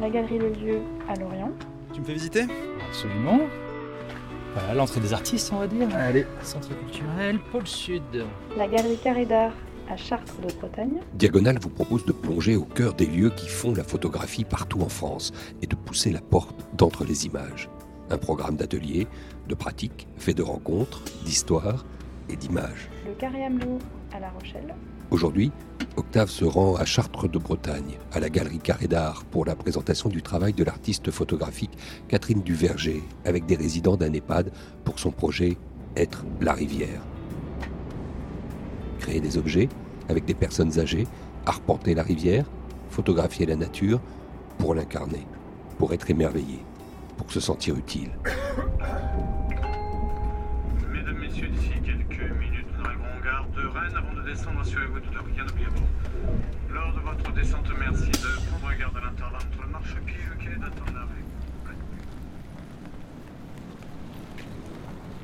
La galerie Le Lieu à Lorient. Tu me fais visiter? Absolument. Voilà, l'entrée des artistes, on va dire. Allez. Centre culturel, pôle sud. La galerie Carré d'Art à Chartres de Bretagne. Diagonale vous propose de plonger au cœur des lieux qui font la photographie partout en France et de pousser la porte d'entre les images. Un programme d'ateliers, de pratiques, fait de rencontres, d'histoires et d'images. Le Carré à La Rochelle. Aujourd'hui, Octave se rend à Chartres de Bretagne, à la galerie Carré d'Art, pour la présentation du travail de l'artiste photographique Catherine Duverger, avec des résidents d'un EHPAD pour son projet Être la rivière. Créer des objets avec des personnes âgées, arpenter la rivière, photographier la nature pour l'incarner, pour être émerveillé, pour se sentir utile. De. Avant de descendre, assurez-vous de ne rien oublier. Lors de votre descente, merci de prendre garde à l'intervalle entre le marchepied et le quai d'attendre l'arrêt.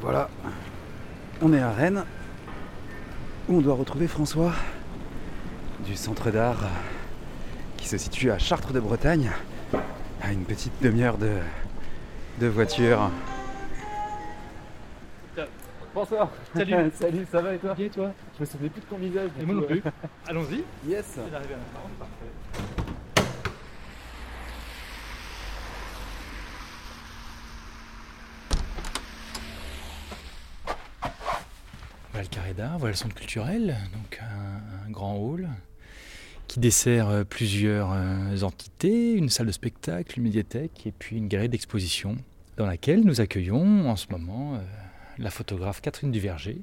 Voilà. On est à Rennes, où on doit retrouver François du centre d'art qui se situe à Chartres de Bretagne, à une petite demi-heure de, de voiture. Bonsoir. Salut. Salut, ça va et toi Et toi Je me souvenais plus de ton visage. Et moi non plus. Allons-y. Yes. C'est l'arrivée à l'instant, parfait. Voilà le carré d'art, voilà le centre culturel, donc un, un grand hall qui dessert euh, plusieurs euh, entités, une salle de spectacle, une médiathèque et puis une galerie d'exposition dans laquelle nous accueillons en ce moment euh, la photographe Catherine Duverger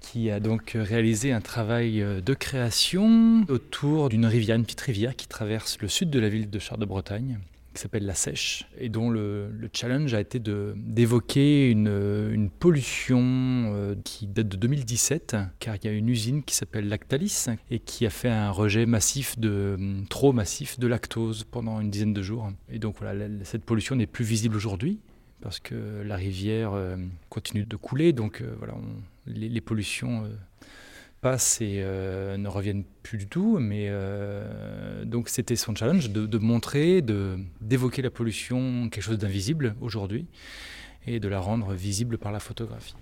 qui a donc réalisé un travail euh, de création autour d'une rivière, une petite rivière qui traverse le sud de la ville de Chartres de Bretagne, qui s'appelle La Sèche, et dont le, le challenge a été d'évoquer une, pollution euh, qui date de 2017, car il y a une usine qui s'appelle Lactalis, et qui a fait un rejet massif de, trop massif de lactose pendant une dizaine de jours. Et donc voilà, cette pollution n'est plus visible aujourd'hui, parce que la rivière euh, continue de couler, donc euh, voilà, les, pollutions euh, passent et ne reviennent plus du tout. Mais donc c'était son challenge de, de montrer, de d'évoquer la pollution, quelque chose d'invisible aujourd'hui, et de la rendre visible par la photographie.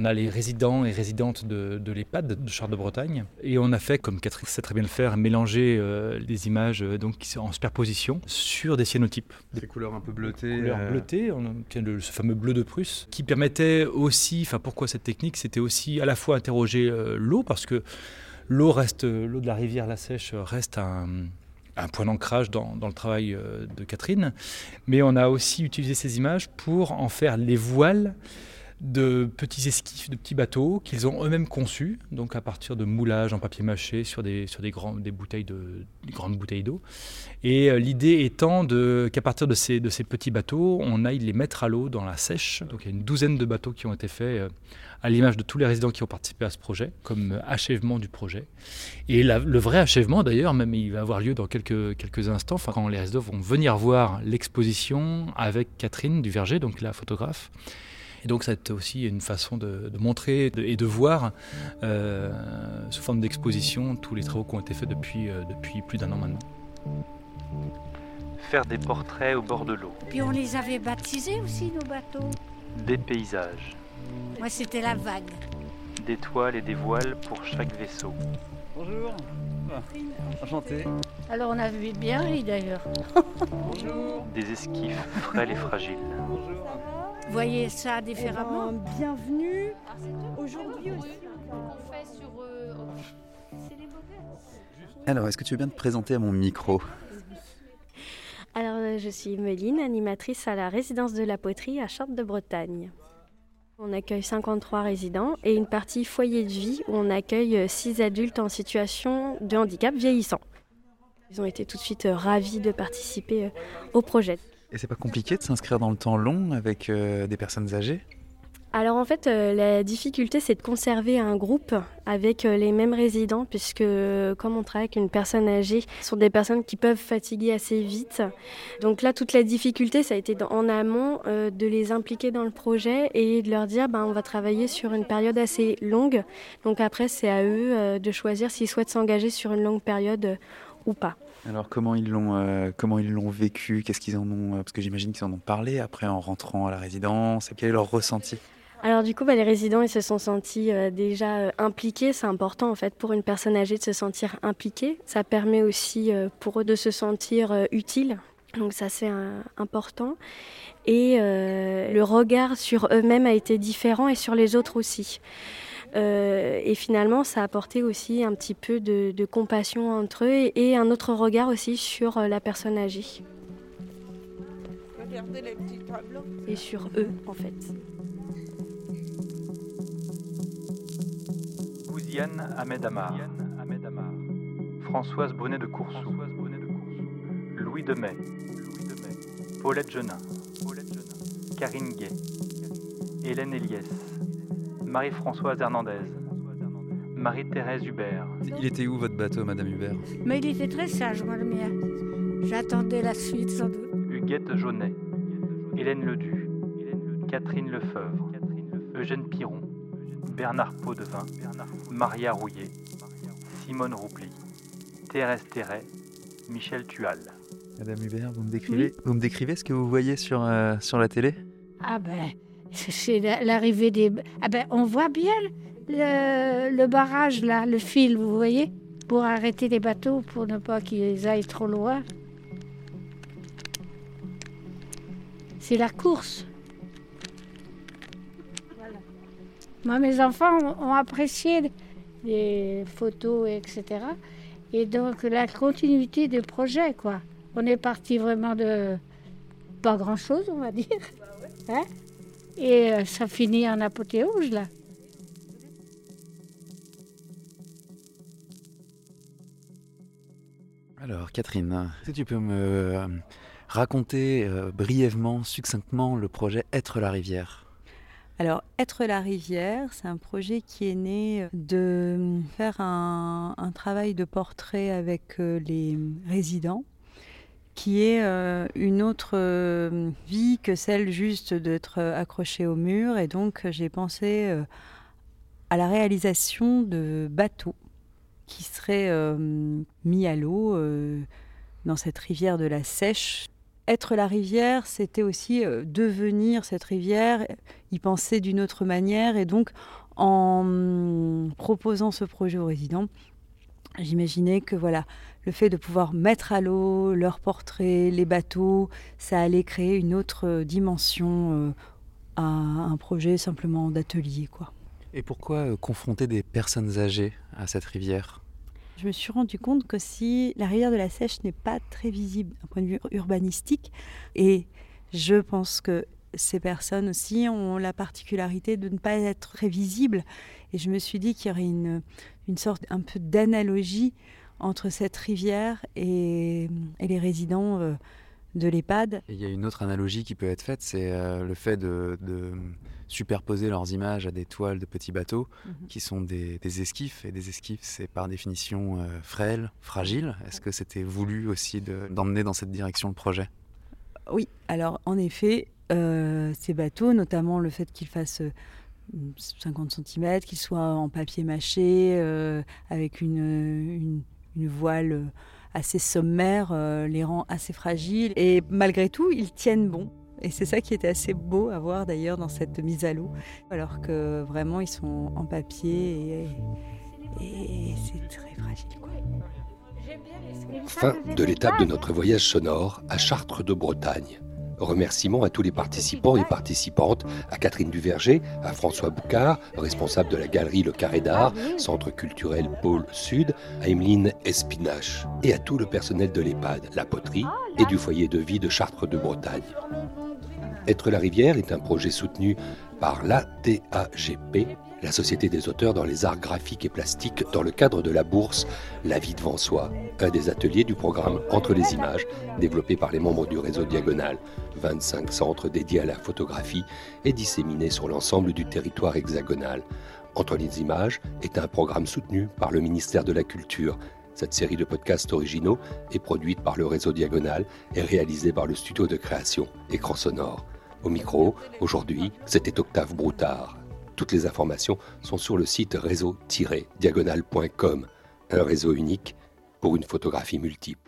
On a les résidents et résidentes de, de l'EHPAD de Chartres de Bretagne. Et on a fait, comme Catherine sait très bien le faire, mélanger euh, des images euh, donc, en superposition sur des cyanotypes Des couleurs un peu bleutées. euh, bleutée, on obtient le, ce fameux bleu de Prusse, qui permettait aussi, enfin pourquoi cette technique, c'était aussi à la fois interroger euh, l'eau, parce que l'eau reste, l'eau de la rivière La Sèche reste un, un point d'ancrage dans, dans le travail euh, de Catherine, mais on a aussi utilisé ces images pour en faire les voiles de petits esquifs, de petits bateaux qu'ils ont eux-mêmes conçus, donc à partir de moulages en papier mâché sur des, sur des, des, bouteilles de, des grandes bouteilles d'eau. Et euh, l'idée étant qu'à partir de ces, de ces petits bateaux, on aille les mettre à l'eau dans la sèche. Donc il y a une douzaine de bateaux qui ont été faits euh, à l'image de tous les résidents qui ont participé à ce projet, comme euh, achèvement du projet. Et le vrai achèvement d'ailleurs, même il va avoir lieu dans quelques, quelques instants, quand les résidents vont venir voir l'exposition avec Catherine Duverger, donc la photographe. Et donc ça a été aussi une façon de, de montrer et de voir euh, sous forme d'exposition tous les travaux qui ont été faits depuis, euh, depuis plus d'un an maintenant. Faire des portraits au bord de l'eau, Puis on les avait baptisés aussi, nos bateaux. des paysages, Moi, c'était la vague. des toiles et des voiles pour chaque vaisseau. Bonjour. Ah, Enchanté. Alors, on avait bien ri d'ailleurs. Bonjour. Des esquifs frêles et fragiles. Voyez ça différemment bienvenue aujourd'hui aussi. Alors, est-ce que tu veux bien te présenter à mon micro? Alors, euh, je suis Meline, animatrice à la résidence de la poterie à Chartres de Bretagne. On accueille 53 résidents et une partie foyer de vie où on accueille 6 adultes en situation de handicap vieillissant. Ils ont été tout de suite euh, ravis de participer euh, au projet. Et c'est pas compliqué de s'inscrire dans le temps long avec euh, des personnes âgées? Alors en fait, euh, la difficulté, c'est de conserver un groupe avec euh, les mêmes résidents, puisque comme on travaille avec une personne âgée, ce sont des personnes qui peuvent fatiguer assez vite. Donc là, toute la difficulté, ça a été en amont de les impliquer dans le projet et de leur dire, ben, on va travailler sur une période assez longue. Donc après, c'est à eux de choisir s'ils souhaitent s'engager sur une longue période ou pas. Alors comment ils l'ont euh, comment ils l'ont vécu? Qu'est-ce qu'ils en ont Parce que j'imagine qu'ils en ont parlé après en rentrant à la résidence. Quel est leur ressenti? Alors du coup, bah, les résidents, ils se sont sentis euh, déjà euh, impliqués. C'est important en fait pour une personne âgée de se sentir impliquée. Ça permet aussi euh, pour eux de se sentir utiles. Donc ça c'est important. Et le regard sur eux-mêmes a été différent et sur les autres aussi. Et finalement, ça a apporté aussi un petit peu de, de compassion entre eux et, et, un autre regard aussi sur la personne âgée. Regardez les petits tableaux. Et sur eux, en fait. Yann Ahmed Amar, Françoise Bonnet de Coursou, Louis Demet, Paulette Genin, Karine Gay, Hélène Eliès, Marie-Françoise Hernandez, Marie-Thérèse Hubert. Il était où votre bateau, Madame Hubert? Mais il était très sage, moi, le mien. J'attendais la suite, sans doute. Huguette Jaunet, Hélène Ledu, Catherine Lefebvre, Eugène Piron, Bernard Potvin, Maria Rouillet, Simone Roupli, Thérèse Terret, Michel Tual. Madame Hubert, vous me décrivez, vous me décrivez ce que vous voyez sur, euh, sur la télé? Ah ben, c'est l'arrivée des... Ah ben, on voit bien le, barrage là, le fil, vous voyez, pour arrêter les bateaux, pour ne pas qu'ils aillent trop loin. C'est la course. Moi, mes enfants ont apprécié les photos, etc. Et donc, la continuité du projet, quoi. On est parti vraiment de pas grand-chose, on va dire. Hein? Et euh, ça finit en apothéose, là. Alors, Catherine, si tu peux me euh, raconter euh, brièvement, succinctement, le projet Être la rivière? Alors, Être la rivière, c'est un projet qui est né de faire un, travail de portrait avec les résidents, qui est euh, une autre euh, vie que celle juste d'être accroché au mur. Et donc, j'ai pensé à la réalisation de bateaux qui seraient mis à l'eau dans cette rivière de la Sèche être la rivière, c'était aussi euh, devenir cette rivière, y penser d'une autre manière. Et donc, en mm, proposant ce projet aux résidents, j'imaginais que voilà, le fait de pouvoir mettre à l'eau leurs portraits, les bateaux, ça allait créer une autre euh, dimension euh, à un projet simplement d'atelier, quoi. Et pourquoi confronter des personnes âgées à cette rivière? Je me suis rendu compte que si la rivière de la Sèche n'est pas très visible d'un point de vue urbanistique, et je pense que ces personnes aussi ont la particularité de ne pas être très visibles, et je me suis dit qu'il y aurait une, une sorte un peu d'analogie entre cette rivière et, les résidents euh, de l'EHPAD. Il y a une autre analogie qui peut être faite, c'est euh, le fait de superposer leurs images à des toiles de petits bateaux mhm. qui sont des, esquifs. Et des esquifs, c'est par définition euh, frêle, fragile. Est-ce que c'était voulu aussi d'emmener dans cette direction le projet? Oui, alors en effet, euh, ces bateaux, notamment le fait qu'ils fassent 50 euh, cm, qu'ils soient en papier mâché, avec une, une, voile assez sommaire, les rend assez fragiles. Et malgré tout, ils tiennent bon. Et c'est ça qui était assez beau à voir d'ailleurs dans cette mise à l'eau, alors que vraiment ils sont en papier et, c'est très fragile. Fin de l'étape de notre voyage sonore à Chartres de Bretagne. Remerciements à tous les participants et participantes, à Catherine Duverger, à François Boucard, responsable de la galerie Le Carré d'Art, centre culturel Pôle Sud, à Emeline Espinache et à tout le personnel de l'EHPAD, la poterie et du foyer de vie de Chartres de Bretagne. Être la rivière est un projet soutenu par l'ATAGP, la Société des auteurs dans les arts graphiques et plastiques, dans le cadre de la bourse La vie devant soi, un des ateliers du programme Entre les images, développé par les membres du réseau Diagonal. 25 centres dédiés à la photographie et disséminés sur l'ensemble du territoire hexagonal. Entre les images est un programme soutenu par le ministère de la Culture. Cette série de podcasts originaux est produite par le réseau Diagonal et réalisée par le studio de création Écran Sonore. Au micro, aujourd'hui, c'était Octave Broutard. Toutes les informations sont sur le site réseau-diagonal.com, un réseau unique pour une photographie multiple.